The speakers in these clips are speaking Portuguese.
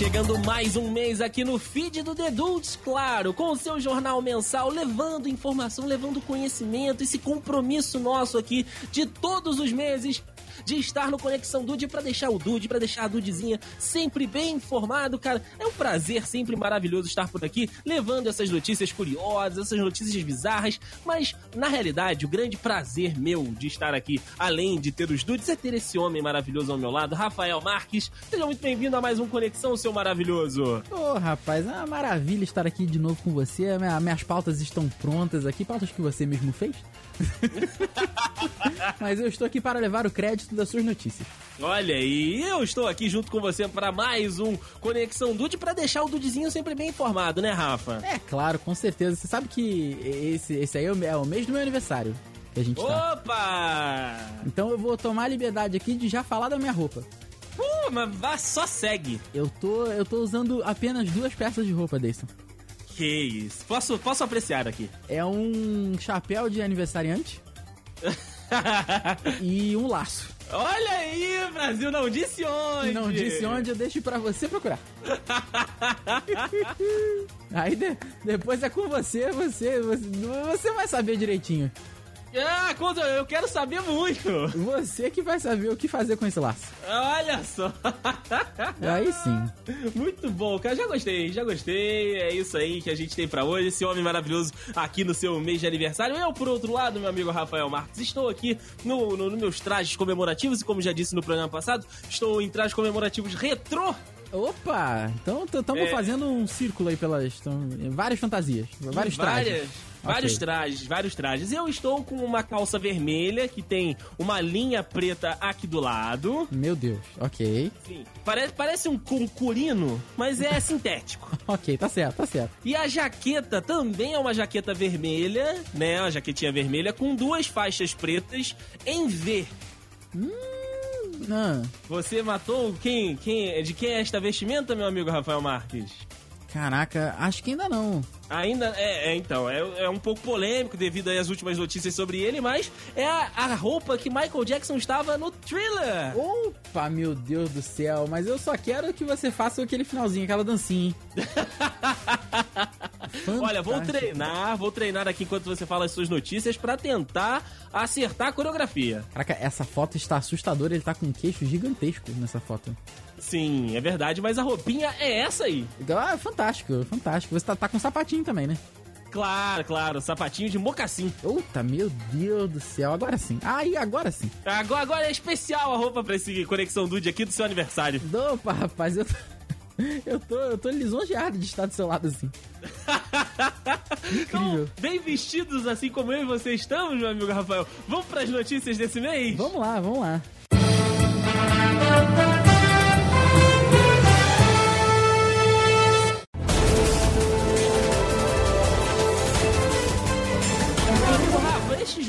chegando mais um mês aqui no feed do The Dudes, claro, com o seu jornal mensal, levando informação, levando conhecimento, esse compromisso nosso aqui de todos os meses de estar no Conexão Dude para deixar o Dude, para deixar a Dudezinha sempre bem informado, cara. É um prazer sempre maravilhoso estar por aqui, levando essas notícias curiosas, essas notícias bizarras, mas na realidade, o grande prazer meu de estar aqui, além de ter os Dudes, é ter esse homem maravilhoso ao meu lado, Rafael Marques. Seja muito bem-vindo a mais um Conexão, seu maravilhoso. Ô, oh, rapaz, é uma maravilha estar aqui de novo com você. Minhas pautas estão prontas aqui, pautas que você mesmo fez. Mas eu estou aqui para levar o crédito das suas notícias. Olha aí, eu estou aqui junto com você para mais um Conexão Dude para deixar o Dudezinho sempre bem informado, né, Rafa? É claro, com certeza. Você sabe que esse, esse aí é o, é o mês do meu aniversário que a gente tá. Opa! Então eu vou tomar a liberdade aqui de já falar da minha roupa. Uh, mas vá, só segue. Eu tô, eu tô usando apenas duas peças de roupa, Deison. Que isso. Posso, posso apreciar aqui. É um chapéu de aniversariante e um laço. Olha aí, Brasil, não disse onde. Não disse onde, eu deixo pra você procurar. aí de, depois é com você, você, você, você vai saber direitinho. Ah, quando eu quero saber muito. Você que vai saber o que fazer com esse laço. Olha só. Aí sim. Muito bom, cara. Já gostei, já gostei. É isso aí que a gente tem para hoje. Esse homem maravilhoso aqui no seu mês de aniversário. Eu, por outro lado, meu amigo Rafael Marques, estou aqui no, no, no meus trajes comemorativos e, como já disse no programa passado, estou em trajes comemorativos retrô Opa! Então estamos é... fazendo um círculo aí pelas. Tão, várias fantasias. Vários várias, trajes. Vários okay. trajes, vários trajes. Eu estou com uma calça vermelha que tem uma linha preta aqui do lado. Meu Deus, ok. Sim. Parece, parece um concurino, mas é sintético. ok, tá certo, tá certo. E a jaqueta também é uma jaqueta vermelha, né? Uma jaquetinha vermelha com duas faixas pretas em V. Hum. Não. Você matou quem, quem? De quem é esta vestimenta, meu amigo Rafael Marques? Caraca, acho que ainda não. Ainda, é, é então, é, é, um pouco polêmico devido às últimas notícias sobre ele, mas é a, a, roupa que Michael Jackson estava no thriller. Opa, meu Deus do céu, mas eu só quero que você faça aquele finalzinho, aquela dancinha, hein? Olha, vou treinar, vou treinar aqui enquanto você fala as suas notícias para tentar acertar a coreografia. Caraca, essa foto está assustadora, ele tá com um queixo gigantesco nessa foto. Sim, é verdade, mas a roupinha é essa aí. Então, ah, fantástico, fantástico. Você tá, tá com um sapatinho também, né? Claro, claro, sapatinho de mocassim. Puta, meu Deus do céu, agora sim. Aí, ah, agora sim. Agora, agora é especial a roupa pra esse Conexão Dude aqui do seu aniversário. Opa, rapaz, eu tô, eu tô, eu tô lisonjeado de estar do seu lado assim. Incrível. Então, bem vestidos assim como eu e você estamos, meu amigo Rafael. Vamos para as notícias desse mês? Vamos lá, vamos lá.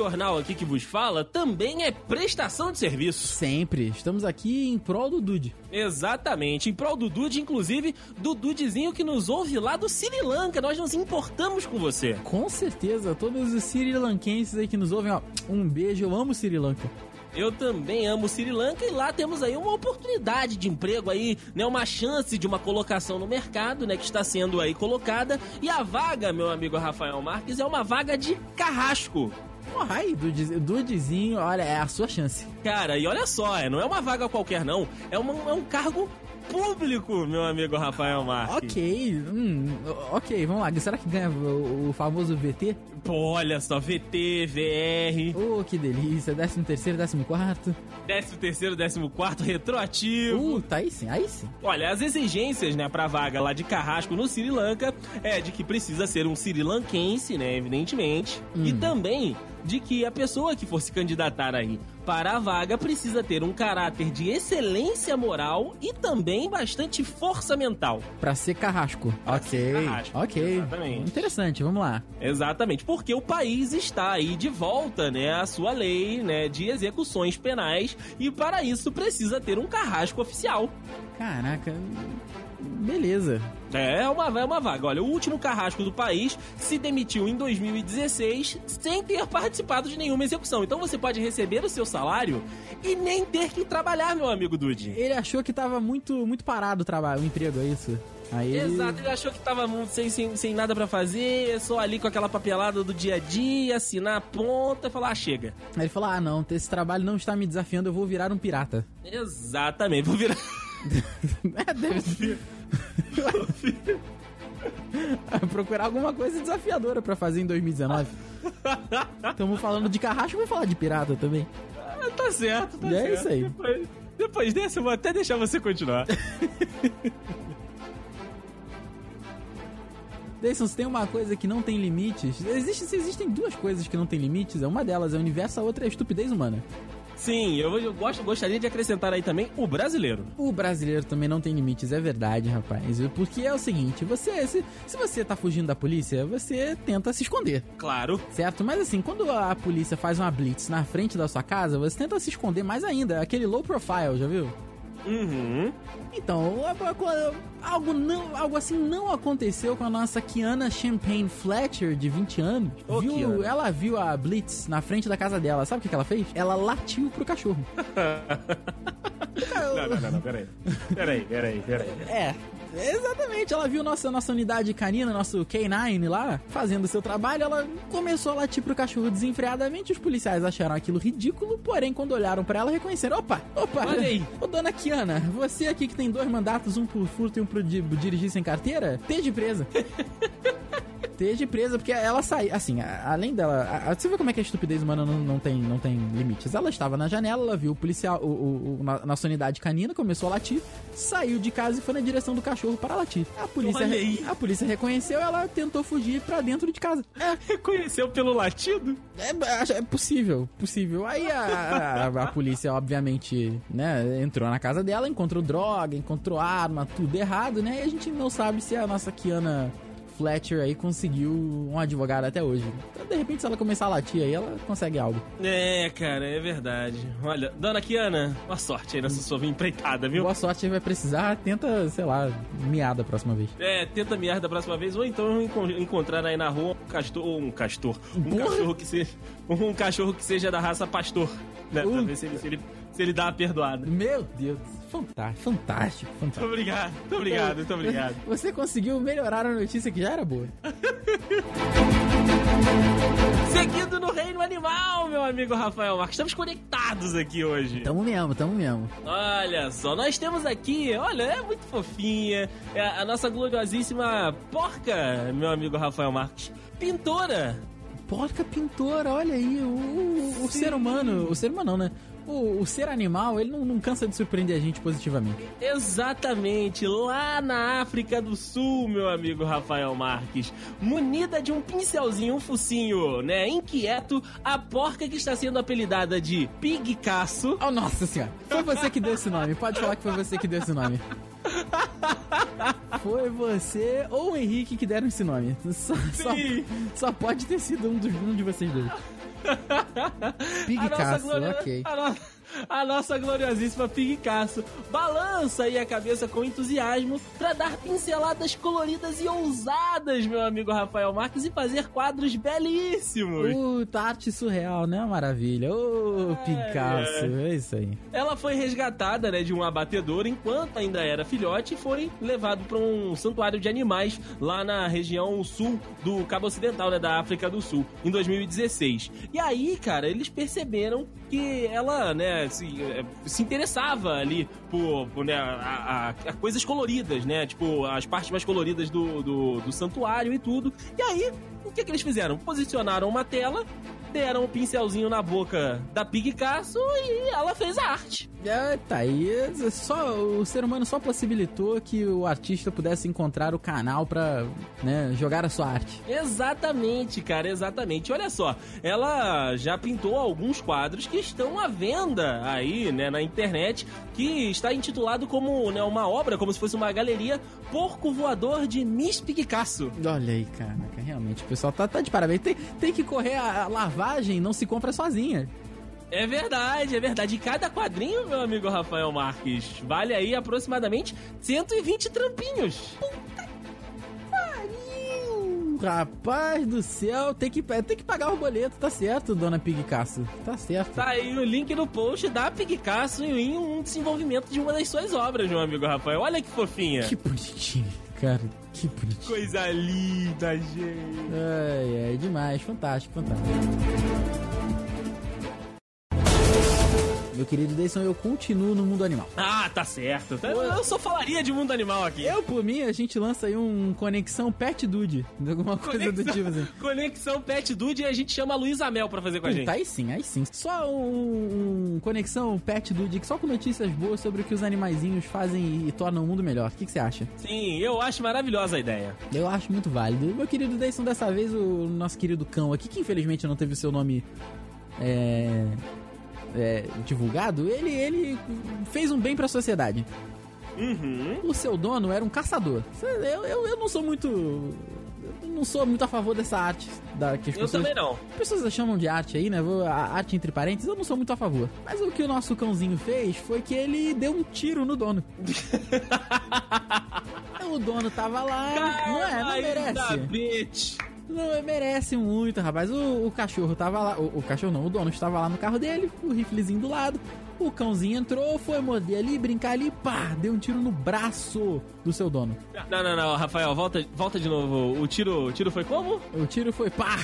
Jornal aqui que vos fala também é prestação de serviço. Sempre. Estamos aqui em prol do Dude. Exatamente. Em prol do Dude, inclusive do Dudezinho que nos ouve lá do Sri Lanka. Nós nos importamos com você. Com certeza. Todos os Sri Lankenses aí que nos ouvem, ó. Um beijo. Eu amo Sri Lanka. Eu também amo Sri Lanka e lá temos aí uma oportunidade de emprego aí, né, uma chance de uma colocação no mercado, né, que está sendo aí colocada. E a vaga, meu amigo Rafael Marques, é uma vaga de carrasco. Porra, aí, Dudezinho, olha, é a sua chance. Cara, e olha só, é, não é uma vaga qualquer, não. É, uma, é um cargo público, meu amigo Rafael Marques. Ok, hum, ok, vamos lá. Será que ganha o, o famoso VT? Pô, olha só, VT, VR. Oh, que delícia. 13 terceiro, 14 quarto. 13 terceiro, 14 quarto, retroativo. Uh, tá aí sim, aí sim. Olha, as exigências, né, pra vaga lá de carrasco no Sri Lanka é de que precisa ser um Sri Lankense, né, evidentemente. Hum. E também de que a pessoa que for se candidatar aí para a vaga precisa ter um caráter de excelência moral e também bastante força mental. Para ser carrasco. Pra ok. Ser carrasco. Ok. Exatamente. Interessante, vamos lá. Exatamente, porque o país está aí de volta, né, à sua lei, né, de execuções penais e para isso precisa ter um carrasco oficial. Caraca, beleza. É, é uma, é uma vaga. Olha, o último carrasco do país se demitiu em 2016 sem ter participado de nenhuma execução. Então você pode receber o seu salário e nem ter que trabalhar, meu amigo Dude. Ele achou que tava muito, muito parado o trabalho, o emprego, é isso? Aí ele... Exato, ele achou que tava sem, sem, sem nada para fazer, só ali com aquela papelada do dia a dia, assinar a ponta e falar, ah, chega. Aí ele falou, ah não, esse trabalho não está me desafiando, eu vou virar um pirata. Exatamente, vou virar... é, deve ser... Procurar alguma coisa desafiadora para fazer em 2019. Estamos falando de carrasco, vou falar de pirata também. Ah, tá certo, tá e certo. é isso aí. Depois, depois desse, eu vou até deixar você continuar. Dayson, se tem uma coisa que não tem limites, existe, se existem duas coisas que não tem limites, uma delas é o universo, a outra é a estupidez humana. Sim, eu, eu gosto, gostaria de acrescentar aí também o brasileiro. O brasileiro também não tem limites, é verdade, rapaz. Porque é o seguinte, você se, se você tá fugindo da polícia, você tenta se esconder. Claro. Certo? Mas assim, quando a polícia faz uma blitz na frente da sua casa, você tenta se esconder mais ainda. Aquele low profile, já viu? Uhum. Então, algo, não, algo assim não aconteceu com a nossa Kiana Champagne Fletcher, de 20 anos. Ô, viu, Kiana. ela viu a Blitz na frente da casa dela. Sabe o que, que ela fez? Ela latiu pro cachorro. Não, não, não, não, peraí. Peraí, peraí, peraí. É. Exatamente, ela viu nossa, nossa unidade canina, nosso K9 lá, fazendo seu trabalho, ela começou a latir pro cachorro desenfreadamente. Os policiais acharam aquilo ridículo, porém, quando olharam pra ela, reconheceram: opa, opa, Olha aí. Ô dona Kiana, você aqui que tem dois mandatos, um por furto e um por di- dirigir sem carteira, esteja presa. esteja presa, porque ela saiu. Assim, a- além dela. a- a- você vê como é que a estupidez humana não, não, tem, não tem limites. Ela estava na janela, ela viu o policial, o, o, o- na- nossa unidade canina, começou a latir, saiu de casa e foi na direção do cachorro para latir. A polícia, a polícia reconheceu, ela tentou fugir pra dentro de casa. É, Reconheceu pelo latido? é, é possível, possível. Aí a, a- a polícia, obviamente, né, entrou na casa dela, encontrou droga, encontrou arma, tudo errado, né? E a gente não sabe se a nossa Kiana Fletcher aí conseguiu um advogado até hoje. Então, de repente, se ela começar a latir aí, ela consegue algo. É, cara, é verdade. Olha, dona Kiana, boa sorte aí nessa sua empreitada, viu? Boa sorte, vai precisar, tenta, sei lá, miar da próxima vez. É, tenta miar da próxima vez, ou então encon- encontrar aí na rua um castor, ou um castor, um Porra. cachorro que seja, um cachorro que seja da raça pastor, né? Pra ver se ele, se ele, se ele dá uma perdoada. Meu Deus, fantástico, fantástico, Muito fantástico. obrigado, muito obrigado, muito obrigado. Você conseguiu melhorar a notícia que já era boa. Seguindo no reino animal, meu amigo Rafael Marques. Estamos conectados aqui hoje. Tamo mesmo, tamo mesmo. Olha só, nós temos aqui, olha, é muito fofinha, é a nossa gloriosíssima porca, meu amigo Rafael Marques. Pintora. Porca pintora, olha aí, o, o- o ser humano, o ser humano não, né? O, o ser animal, ele não, não cansa de surpreender a gente positivamente. Exatamente, lá na África do Sul, meu amigo Rafael Marques. Munida de um pincelzinho, um focinho, né, inquieto, a porca que está sendo apelidada de Pig Caço. Oh, nossa senhora, foi você que deu esse nome, pode falar que foi você que deu esse nome. Foi você ou o Henrique que deram esse nome. Só, só, só pode ter sido um, dos, um de vocês dois. A Caço, gloria- ok. A, no- a nossa gloriosíssima Pig Caço balança aí a cabeça com entusiasmo pra dar pinceladas coloridas e ousadas, meu amigo Rafael Marques, e fazer quadros belíssimos. Puta, arte surreal, né? Maravilha. Ô, Picasso, é isso aí. Ela foi resgatada né, de um abatedor enquanto ainda era filhote e foi levado para um santuário de animais lá na região sul do Cabo Ocidental, né, da África do Sul, em 2016. E aí, cara, eles perceberam que ela, né, se, eh, se interessava ali por, por, né, a, a- a coisas coloridas, né, tipo as partes mais coloridas do, do, do santuário e tudo. E aí, o que, que eles fizeram? Posicionaram uma tela, deram um pincelzinho na boca da Pig Caço e ela fez a arte. É, tá aí. Só, o ser humano só possibilitou que o artista pudesse encontrar o canal pra né, jogar a sua arte. Exatamente, cara, exatamente. Olha só, ela já pintou alguns quadros que estão à venda aí, né, na internet, que está intitulado como né, uma obra, como se fosse uma galeria, Porco Voador de Miss Picasso. Olha aí, caraca, realmente, o pessoal tá, tá de parabéns. Tem, tem que correr a, a lavagem, não se compra sozinha. É verdade, é verdade. E cada quadrinho, meu amigo Rafael Marques, vale aí aproximadamente 120 trampinhos. Rapaz do céu, tem que, tem que pagar o boleto, tá certo, dona Pigcasso. Tá certo. Tá aí o link no post da Pigcasso em um desenvolvimento de uma das suas obras, meu amigo Rafael. Olha que fofinha. Que bonitinho, cara. Que bonitinho. Coisa linda, gente. Ai, é demais. Fantástico, fantástico. Meu querido Deison, eu continuo no mundo animal. Ah, tá certo. Eu, só falaria de mundo animal aqui. Eu, por mim, a gente lança aí um Conexão Pet Dude. Alguma coisa Conexão, do tipo assim. Conexão Pet Dude e a gente chama a Luísa Mel pra fazer com a gente. Puta, aí sim, aí sim. Só um, um Conexão Pet Dude, só com notícias boas sobre o que os animaizinhos fazem e tornam o mundo melhor. O que, que você acha? Sim, eu acho maravilhosa a ideia. Eu acho muito válido. Meu querido Deison, dessa vez o nosso querido cão aqui, que infelizmente não teve o seu nome é, é, divulgado, ele, ele fez um bem pra sociedade. Uhum. O seu dono era um caçador. Eu, eu, eu não sou muito. Eu não sou muito a favor dessa arte. Da, que as Eu pessoas, também não. As pessoas chamam de arte aí, né? Vou- A arte entre parênteses, eu não sou muito a favor. Mas o que o nosso cãozinho fez foi que ele deu um tiro no dono. o dono tava lá. não é, não merece. bitch. Não merece muito, rapaz. O, o cachorro tava lá. O, o cachorro não, o dono estava lá no carro dele, o riflezinho do lado. O cãozinho entrou, foi morder ali, brincar ali, pá, deu um tiro no braço do seu dono. Não, não, não, Rafael, volta, volta de novo. O tiro, o tiro foi como? O tiro foi pá!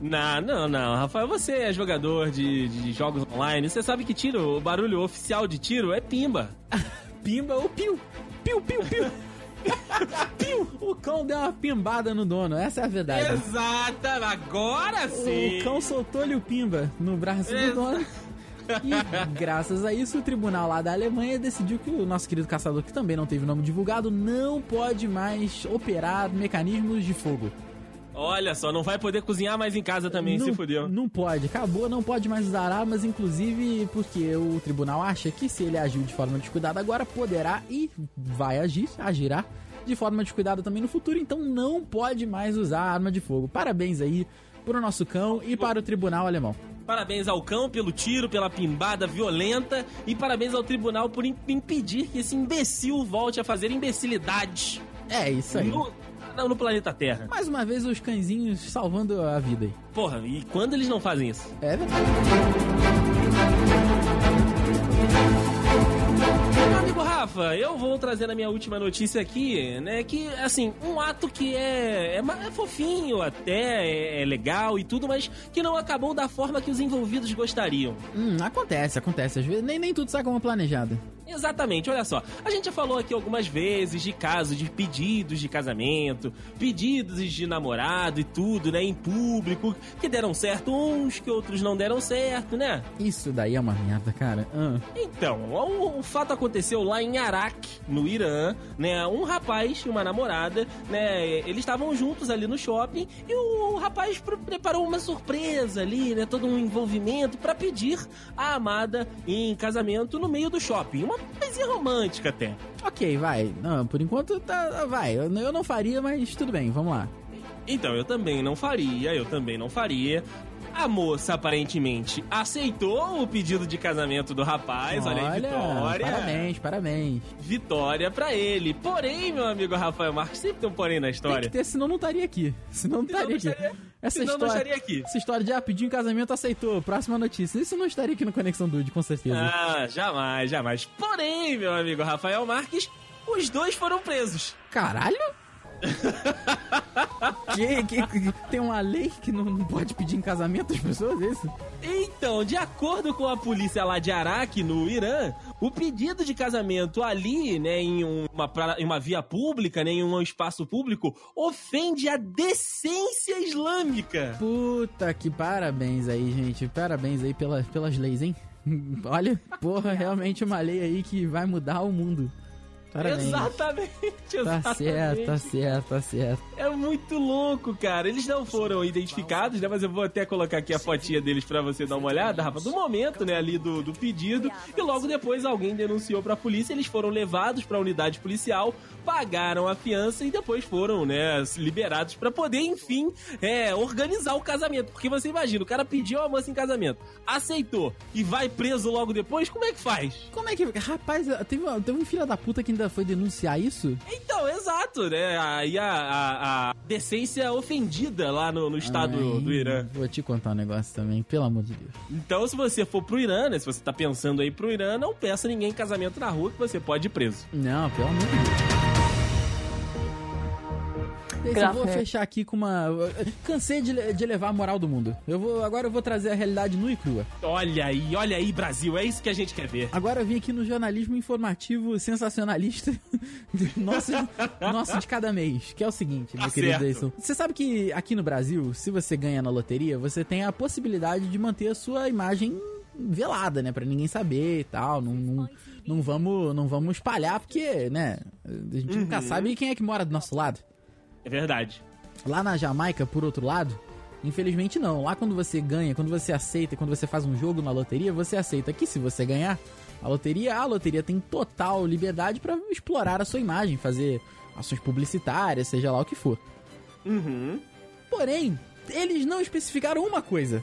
Não, não, não, Rafael, você é jogador de, de jogos online. Você sabe que tiro, o barulho oficial de tiro é pimba. Pimba ou piu! Piu, piu, piu! O cão deu uma pimbada no dono, essa é a verdade. Exata, agora sim. O cão soltou-lhe o pimba no braço do Exa- dono. E graças a isso, o tribunal lá da Alemanha decidiu que o nosso querido caçador, que também não teve nome divulgado, não pode mais operar mecanismos de fogo. Olha só, não vai poder cozinhar mais em casa também, não, se fudeu. Não pode, acabou, não pode mais usar armas, inclusive porque o tribunal acha que se ele agiu de forma descuidada agora, poderá e vai agir, agirá de forma descuidada também no futuro, então não pode mais usar arma de fogo. Parabéns aí pro nosso cão e para o tribunal alemão. Parabéns ao cão pelo tiro, pela pimbada violenta e parabéns ao tribunal por im- impedir que esse imbecil volte a fazer imbecilidades É isso aí. no, no planeta Terra. Mais uma vez os cãezinhos salvando a vida aí. Porra, e quando eles não fazem isso? É verdade. Rafa, eu vou trazer a minha última notícia aqui, né? Que, assim, um ato que é, é, é fofinho até, é, é legal e tudo, mas que não acabou da forma que os envolvidos gostariam. Hum, acontece, acontece. Às vezes nem, nem tudo sai como planejado. Exatamente, olha só. A gente já falou aqui algumas vezes de casos de pedidos de casamento, pedidos de namorado e tudo, né? Em público, que deram certo uns, que outros não deram certo, né? Isso daí é uma merda, cara. Ah. Então, o, o fato aconteceu lá em Arak, no Irã, né? Um rapaz e uma namorada, né? Eles estavam juntos ali no shopping e o, rapaz pre- preparou uma surpresa ali, né? Todo um envolvimento pra pedir a amada em casamento no meio do shopping. Uma coisinha romântica até. Ok, vai. Não, por enquanto tá. Vai. Eu, eu não faria, mas tudo bem, vamos lá. Então, eu também não faria, eu também não faria. A moça aparentemente aceitou o pedido de casamento do rapaz, olha, aí, Vitória. Parabéns, parabéns. Vitória pra ele. Porém, meu amigo Rafael Marques, sempre tem um porém na Tem história. que ter, senão não estaria aqui. Senão não Senão estaria não aqui. estaria- Essa senão não história, estaria aqui. Essa história de ah, pediu em casamento, aceitou. Próxima notícia. Isso não estaria aqui no Conexão Dude, com certeza. Ah, jamais, jamais. Porém, meu amigo Rafael Marques, os dois foram presos. Caralho? que, que- que- tem uma lei que não, não pode pedir em casamento as pessoas, é isso? Então, de acordo com a polícia lá de Araque, no Irã, o pedido de casamento ali, né, em uma, em uma via pública, né, em um espaço público, ofende a decência islâmica. Puta que parabéns aí, gente. Parabéns aí pela, pelas leis, hein? Olha, porra, realmente uma lei aí que vai mudar o mundo. Parabéns. Exatamente, Tá exatamente. certo, tá certo, tá certo. É muito louco, cara. Eles não foram identificados, né? Mas eu vou até colocar aqui a fotinha deles pra você dar uma olhada, Rafa, do momento, né, ali do, do pedido. E logo depois alguém denunciou pra polícia, eles foram levados pra unidade policial, pagaram a fiança e depois foram, né, liberados pra poder, enfim, é, organizar o casamento. Porque você imagina, o cara pediu a moça em casamento, aceitou e vai preso logo depois, como é que faz? Como é que. Rapaz, teve, teve um filho da puta que ainda foi denunciar isso? Então, exato, né? Aí a, a, a decência ofendida lá no, no estado Ai, do Irã. Vou te contar um negócio também, pelo amor de Deus. Então, se você for pro Irã, né? Se você tá pensando aí pro Irã, não peça ninguém em casamento na rua que você pode ir preso. Não, pelo amor de Deus. Eu vou fechar aqui com uma. Cansei de, de levar a moral do mundo. Eu vou, agora eu vou trazer a realidade nua e crua. Olha aí, olha aí, Brasil, é isso que a gente quer ver. Agora eu vim aqui no jornalismo informativo sensacionalista nosso, nosso de cada mês, que é o seguinte, meu Tá querido certo. Deison. Você sabe que aqui no Brasil, se você ganha na loteria, você tem a possibilidade de manter a sua imagem velada, né, Pra ninguém saber e tal, não, não, não vamos não vamos espalhar porque, né, a gente Uhum. nunca sabe quem é que mora do nosso lado. É verdade. Lá na Jamaica, por outro lado, infelizmente não. Lá quando você ganha, quando você aceita, quando você faz um jogo na loteria, você aceita que se você ganhar a loteria, a loteria tem total liberdade pra explorar a sua imagem, fazer ações publicitárias, seja lá o que for. Uhum. Porém, eles não especificaram uma coisa.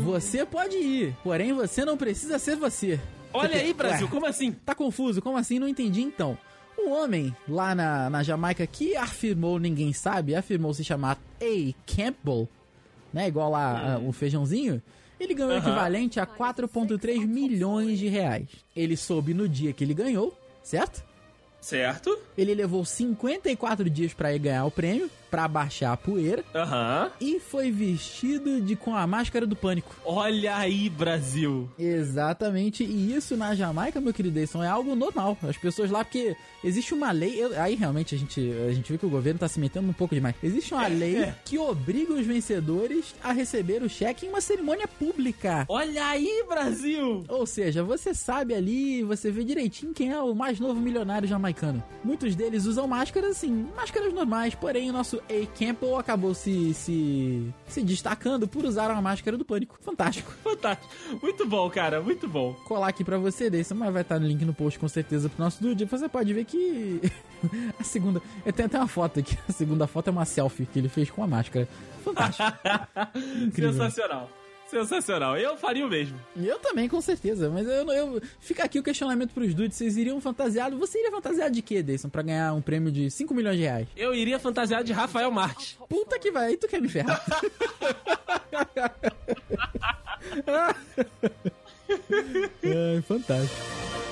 Você pode ir, porém você não precisa ser você. Olha aí, Brasil, Ué, como assim? Tá confuso? Como assim? Não entendi então. Um homem lá na, na Jamaica que afirmou, ninguém sabe, afirmou se chamar A. Campbell, né? Igual lá ah, o feijãozinho. Ele ganhou o Aham. equivalente a 4,3 milhões de reais. Ele soube no dia que ele ganhou, certo? Certo? Ele levou 54 dias pra ir ganhar o prêmio, pra baixar a poeira, Aham. e foi vestido de com a máscara do pânico. Olha aí, Brasil. Exatamente, e isso na Jamaica, meu querido Edson, é algo normal. As pessoas lá, porque existe uma lei, eu- aí realmente a gente, a gente vê que o governo tá se metendo um pouco demais. Existe uma lei é. que obriga os vencedores a receber o cheque em uma cerimônia pública. Olha aí, Brasil. Ou seja, você sabe ali, você vê direitinho quem é o mais novo milionário jamaicano. Muitos deles usam máscaras, assim, máscaras normais, porém o nosso A. Campbell acabou se, se, se destacando por usar uma máscara do pânico. Fantástico. Fantástico. Muito bom, cara, muito bom. colar aqui pra você desse, mas vai estar no link no post com certeza pro nosso dude. Você pode ver que a segunda, eu tenho até uma foto aqui. A segunda foto é uma selfie que ele fez com a máscara. Fantástico. Incrível. Sensacional. Sensacional. Eu faria o mesmo. Eu também, com certeza. Mas eu, eu fica aqui o questionamento pros dudes. Vocês iriam fantasiado? Você iria fantasiado de quê, Deison, pra ganhar um prêmio de 5 milhões de reais? Eu iria fantasiado de Rafael Marques. Puta que vai, aí tu quer me ferrar. Ai, fantástico.